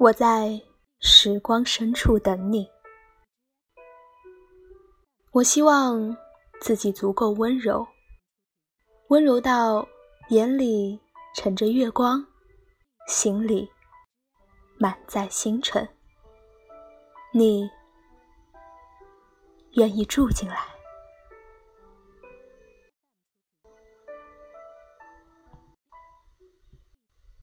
我在时光深处等你。我希望自己足够温柔温柔到眼里盛着月光心里满载星辰。你愿意住进来？